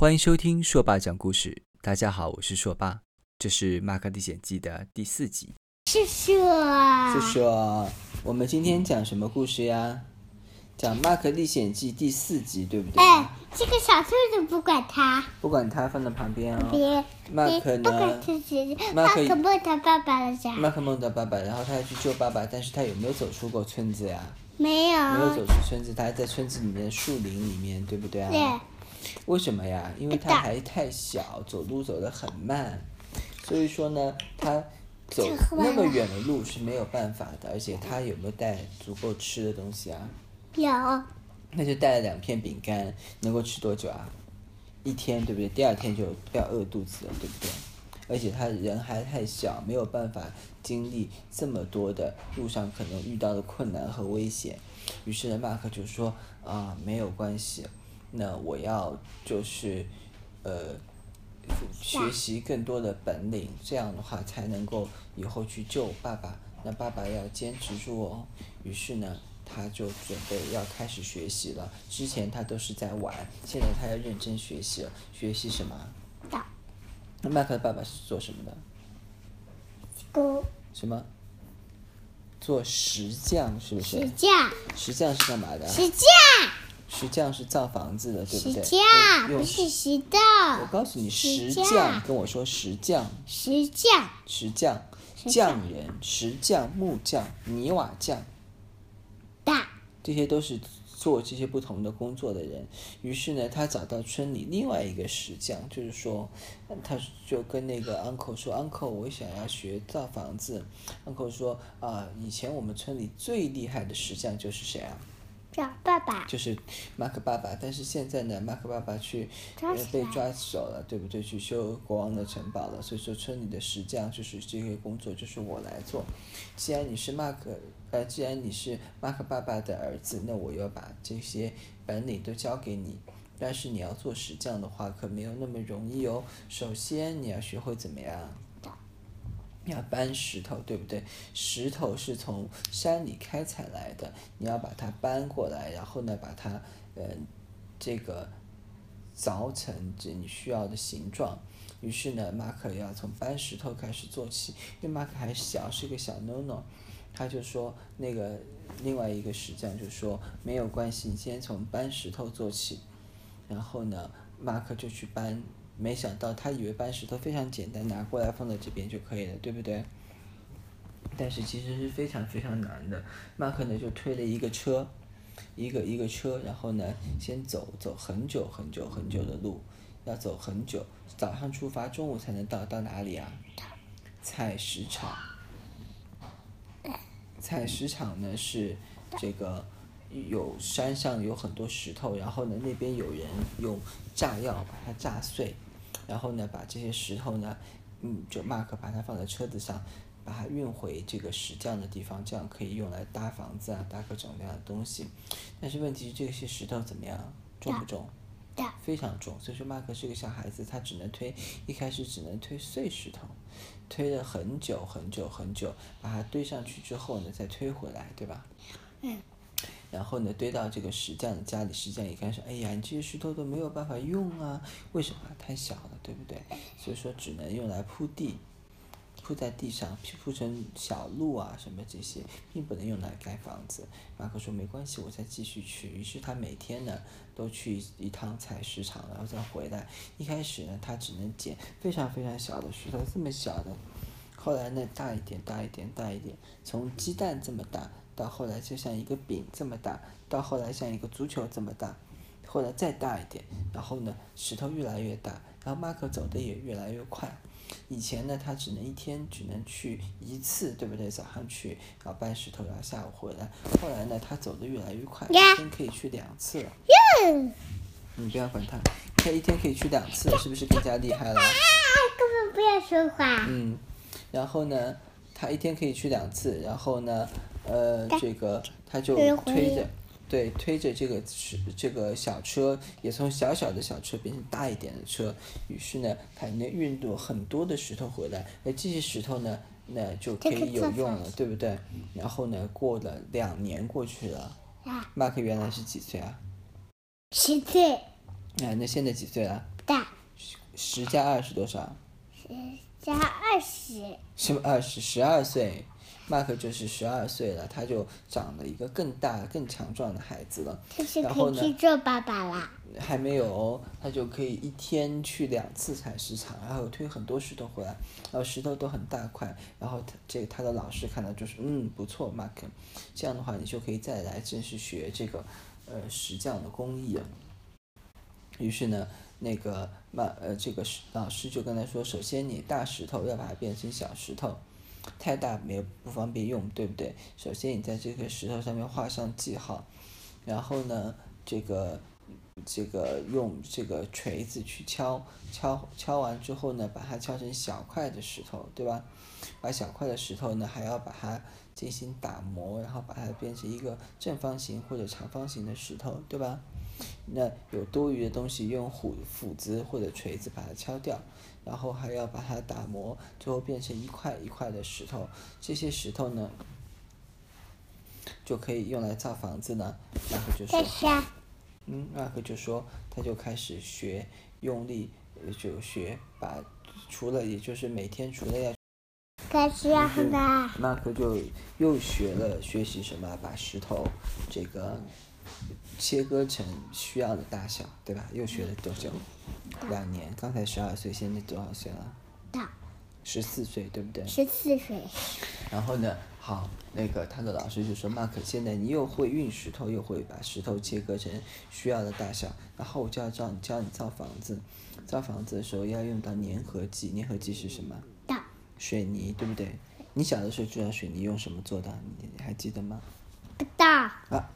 欢迎收听硕爸讲故事。大家好，我是硕爸，这是《马克历险记》的第四集。是硕，是硕，我们今天讲什么故事呀？讲《马克历险记》第四集，对不对？哎，这个小兔子不管它，不管它，放在旁边哦。别，马克呢？不管自己。马克梦到爸爸了，家。马克梦到爸爸，然后他要去救爸爸，但是他有没有走出过村子呀？没有。没有走出村子，他还在村子里面的树林里面，对不对啊？对。为什么呀？因为他还太小，走路走得很慢，所以说呢，他走那么远的路是没有办法的。而且他有没有带足够吃的东西啊？有。那就带了两片饼干，能够吃多久啊？一天，对不对？第二天就要饿肚子了，对不对？而且他人还太小，没有办法经历这么多的路上可能遇到的困难和危险。于是呢，马克就说啊，没有关系。那我要就是，呃，学习更多的本领，这样的话才能够以后去救爸爸。那爸爸要坚持住哦。于是呢，他就准备要开始学习了。之前他都是在玩，现在他要认真学习了。学习什么？那麦克的爸爸是做什么的？什么？做石匠是不是？石匠。石匠是干嘛的？石匠。石匠是造房子的，对不对？石匠不是石头。我告诉你，石匠跟我说石匠。石匠。石匠，匠人，石匠、木匠、泥瓦匠。大。这些都是做这些不同的工作的人。于是呢，他找到村里另外一个石匠，就是说，他就跟那个 uncle 说：“uncle，我想要学造房子。”uncle 说：“啊，以前我们村里最厉害的石匠就是谁啊？”叫爸爸，就是马克爸爸，但是现在呢，马克爸爸去呃被抓走了，对不对？去修国王的城堡了，所以说村里的石匠就是这个工作就是我来做。既然你是马克，呃，既然你是马克爸爸的儿子，那我要把这些本领都交给你。但是你要做石匠的话，可没有那么容易哦。首先你要学会怎么样？要搬石头，对不对？石头是从山里开采来的，你要把它搬过来，然后呢，把它，呃，这个凿成这你需要的形状。于是呢，马可要从搬石头开始做起，因为马可还小，是个小 no no，。他就说，那个另外一个石匠就说，没有关系，你先从搬石头做起。然后呢，马可就去搬。没想到他以为搬石头非常简单，拿过来放在这边就可以了，对不对？但是其实是非常非常难的。马克呢就推了一个车，一个一个车，然后呢先走走很久很久很久的路，要走很久。早上出发，中午才能到，到哪里啊？采石场。采石场呢是这个。有山上有很多石头，然后呢，那边有人用炸药把它炸碎，然后呢，把这些石头呢，嗯，就马克把它放在车子上，把它运回这个石匠的地方，这样可以用来搭房子啊，搭各种各样的东西。但是问题是这些石头怎么样？重不重？非常重。所以说马克是个小孩子，他只能推，一开始只能推碎石头，推了很久很久很久，把它堆上去之后呢，再推回来，对吧？嗯。然后呢，堆到这个石匠的家里，石匠一看说：“哎呀，你这些石头都没有办法用啊，为什么？太小了，对不对？所以说只能用来铺地，铺在地上，铺成小路啊什么这些，并不能用来盖房子。”马克说：“没关系，我再继续去。”于是他每天呢都去一趟采石场，然后再回来。一开始呢，他只能捡非常非常小的石头，这么小的。后来呢，大一点，大一点，大一点，从鸡蛋这么大。到后来就像一个饼这么大，到后来像一个足球这么大，后来再大一点，然后呢，石头越来越大，然后马可走的也越来越快。以前呢，他只能一天只能去一次，对不对？早上去，然后搬石头，然后下午回来。后来呢，他走的越来越快，一天可以去两次了。你不要管他，他一天可以去两次，是不是更加厉害了？根本不要说话。嗯，然后呢，他一天可以去两次，然后呢？呃，这个他就推着，对，推着这个是这个小车，也从小小的小车变成大一点的车。于是呢，他能运动很多的石头回来。那，这些石头呢，那就可以有用了，对不对？然后呢，过了两年过去了，马克原来是几岁啊？十岁。啊，那现在几岁了？大。十加二是多少？十加二十。是二十十二岁，Mark 就是十二岁了，他就长了一个更大、更强壮的孩子了。他是可以去做爸爸啦。还没有哦，他就可以一天去两次采石场，然后推很多石头回来，然后石头都很大块，然后他这他的老师看到就是嗯不错，Mark，这样的话你就可以再来正式学这个呃石匠的工艺了。于是呢，那个马呃这个老师就跟他说，首先你大石头要把它变成小石头，太大没不方便用，对不对？首先你在这个石头上面画上记号，然后呢这个。这个用这个锤子去敲敲敲完之后呢，把它敲成小块的石头，对吧？把小块的石头呢，还要把它进行打磨，然后把它变成一个正方形或者长方形的石头，对吧？那有多余的东西，用斧斧子或者锤子把它敲掉，然后还要把它打磨，最后变成一块一块的石头。这些石头呢，就可以用来造房子呢。然后就说。嗯，那可就说，他就开始学，用力就学，把除了也就是每天除了要，开始啊，很大。马克就又学了学习什么，把石头这个切割成需要的大小，对吧？又学了多久？两年。刚才十二岁，现在多少岁了？大。十四岁，对不对？十四岁。然后呢？好，那个他的老师就说：“：“Mark，，现在你又会运石头，又会把石头切割成需要的大小，然后我就要教你教你造房子。造房子的时候要用到粘合剂，粘合剂是什么？大水泥，对不对？你小的时候知道水泥用什么做的？你还记得吗？不大。啊，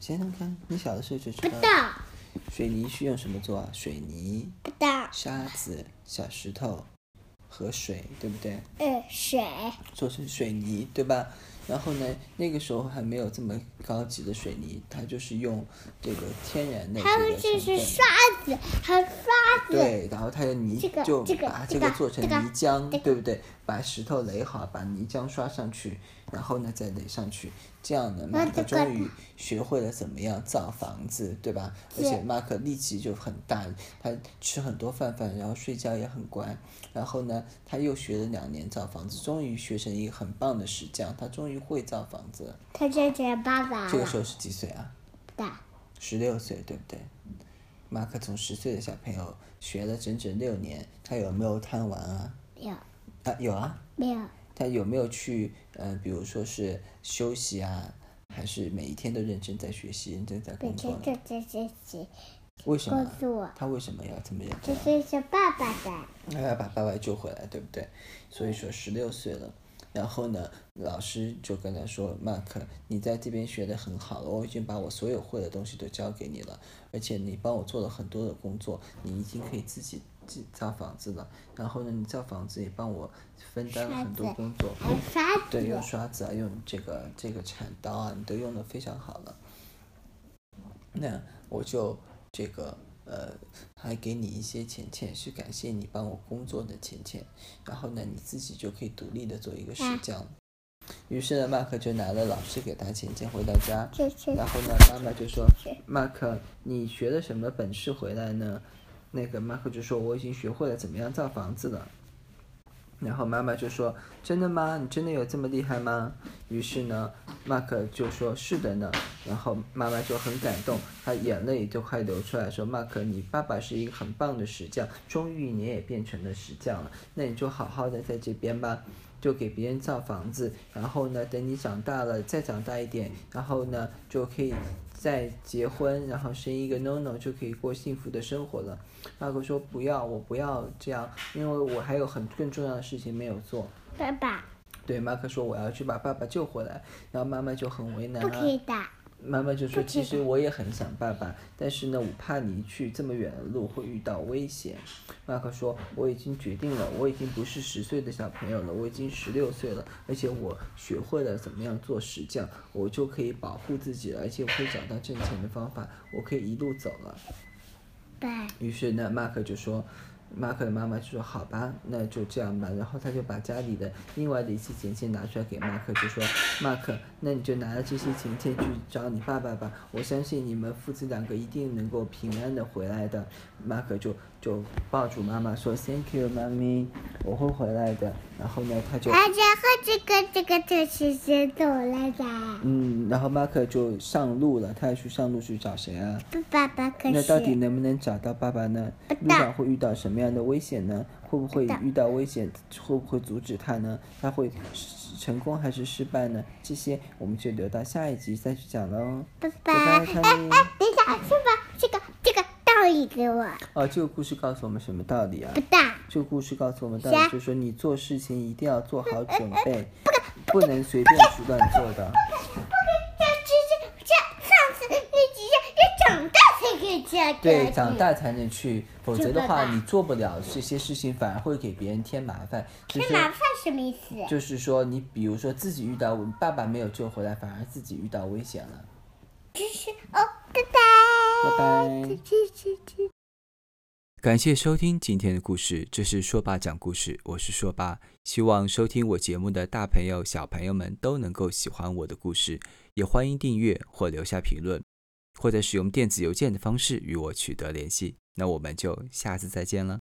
先生看，你小的时候就知道。水泥是用什么做啊？水泥。沙子、小石头。”和水，对不对？嗯，水做成水泥，对吧？然后呢，那个时候还没有这么高级的水泥，它就是用这个天然的。还有就是刷子，还有刷子。对，然后它的泥就把这个做成泥浆，对不对？把石头垒好，把泥浆刷上去。然后呢，再垒上去，这样呢，马克终于学会了怎么样造房子，对吧？而且马克力气就很大，他吃很多饭饭，然后睡觉也很乖。然后呢，他又学了两年造房子，终于学成一个很棒的石匠，他终于会造房子。他现在爸爸。这个时候是几岁啊？大。十六岁，对不对？马克从十岁的小朋友学了整整六年，他有没有贪玩啊？有。啊，有啊。没有。他有没有去，呃，比如说是休息啊，还是每一天都认真在学习，认真在工作？每天都在学习。为什么？他为什么要这么认真？这是爸爸的。他要把爸爸救回来，对不对？所以说十六岁了，然后呢，老师就跟他说：“Mark，你在这边学的很好了，我已经把我所有会的东西都教给你了，而且你帮我做了很多的工作，你已经可以自己。”造房子了，然后呢，你造房子也帮我分担了很多工作，对，用刷子啊，用这个这个铲刀啊，你都用的非常好了。那我就这个呃，还给你一些钱钱，是感谢你帮我工作的钱钱。然后呢，你自己就可以独立的做一个石匠。于是呢，马克就拿了老师给他钱钱回到家，然后呢，妈妈就说：“马克，你学了什么本事回来呢？”那个马克就说：“我已经学会了怎么样造房子了。”然后妈妈就说：“真的吗？你真的有这么厉害吗？”于是呢，马克就说：“是的呢。”然后妈妈就很感动，她眼泪就快流出来，说：“马克，你爸爸是一个很棒的石匠，终于你也变成了石匠了。那你就好好的在这边吧，就给别人造房子。然后呢，等你长大了，再长大一点，然后呢，就可以。”再结婚，然后生一个 NONO 就可以过幸福的生活了。马克说：“不要，我不要这样，因为我还有很更重要的事情没有做。”爸爸。对，马克说：“我要去把爸爸救回来。”然后妈妈就很为难了。不可以打。妈妈就说：“其实我也很想爸爸，但是呢，我怕你去这么远的路会遇到危险。”马克说：“我已经决定了，我已经不是十岁的小朋友了，我已经十六岁了，而且我学会了怎么样做石匠，我就可以保护自己了，而且我可以找到挣钱的方法，我可以一路走了。”对。于是呢，马克就说。马克的妈妈就说：“好吧，那就这样吧。”然后他就把家里的另外的一些钱钱拿出来给马克，就说：“马克，那你就拿着这些钱钱去找你爸爸吧。我相信你们父子两个一定能够平安的回来的。”马克就就抱住妈妈说：“Thank you，妈咪，我会回来的。”然后呢，他就啊，然后这个这个就是先走了的。嗯，然后马克就上路了，他要去上路去找谁啊？爸爸可是。那到底能不能找到爸爸呢？路上会遇到什么样的危险呢？会不会遇到危险？会不会阻止他呢？他会成功还是失败呢？这些我们就留到下一集再去讲喽。拜拜。哎哎，等一下，先把这个理给我。哦，这个故事告诉我们什么道理啊？不大。这个故事告诉我们道理，就是说你做事情一定要做好准备，不能随便去乱做的。不可以，这这这上次你只要要长大才可以。对，长大才能去，否则的话你做不了这些事情，反而会给别人添麻烦。添麻烦什么意思？就是说你比如说自己遇到爸爸没有救回来，反而自己遇到危险了。就是哦，感谢收听今天的故事，这是说爸讲故事，我是说爸。希望收听我节目的大朋友、小朋友们都能够喜欢我的故事，也欢迎订阅或留下评论，或者使用电子邮件的方式与我取得联系。那我们就下次再见了。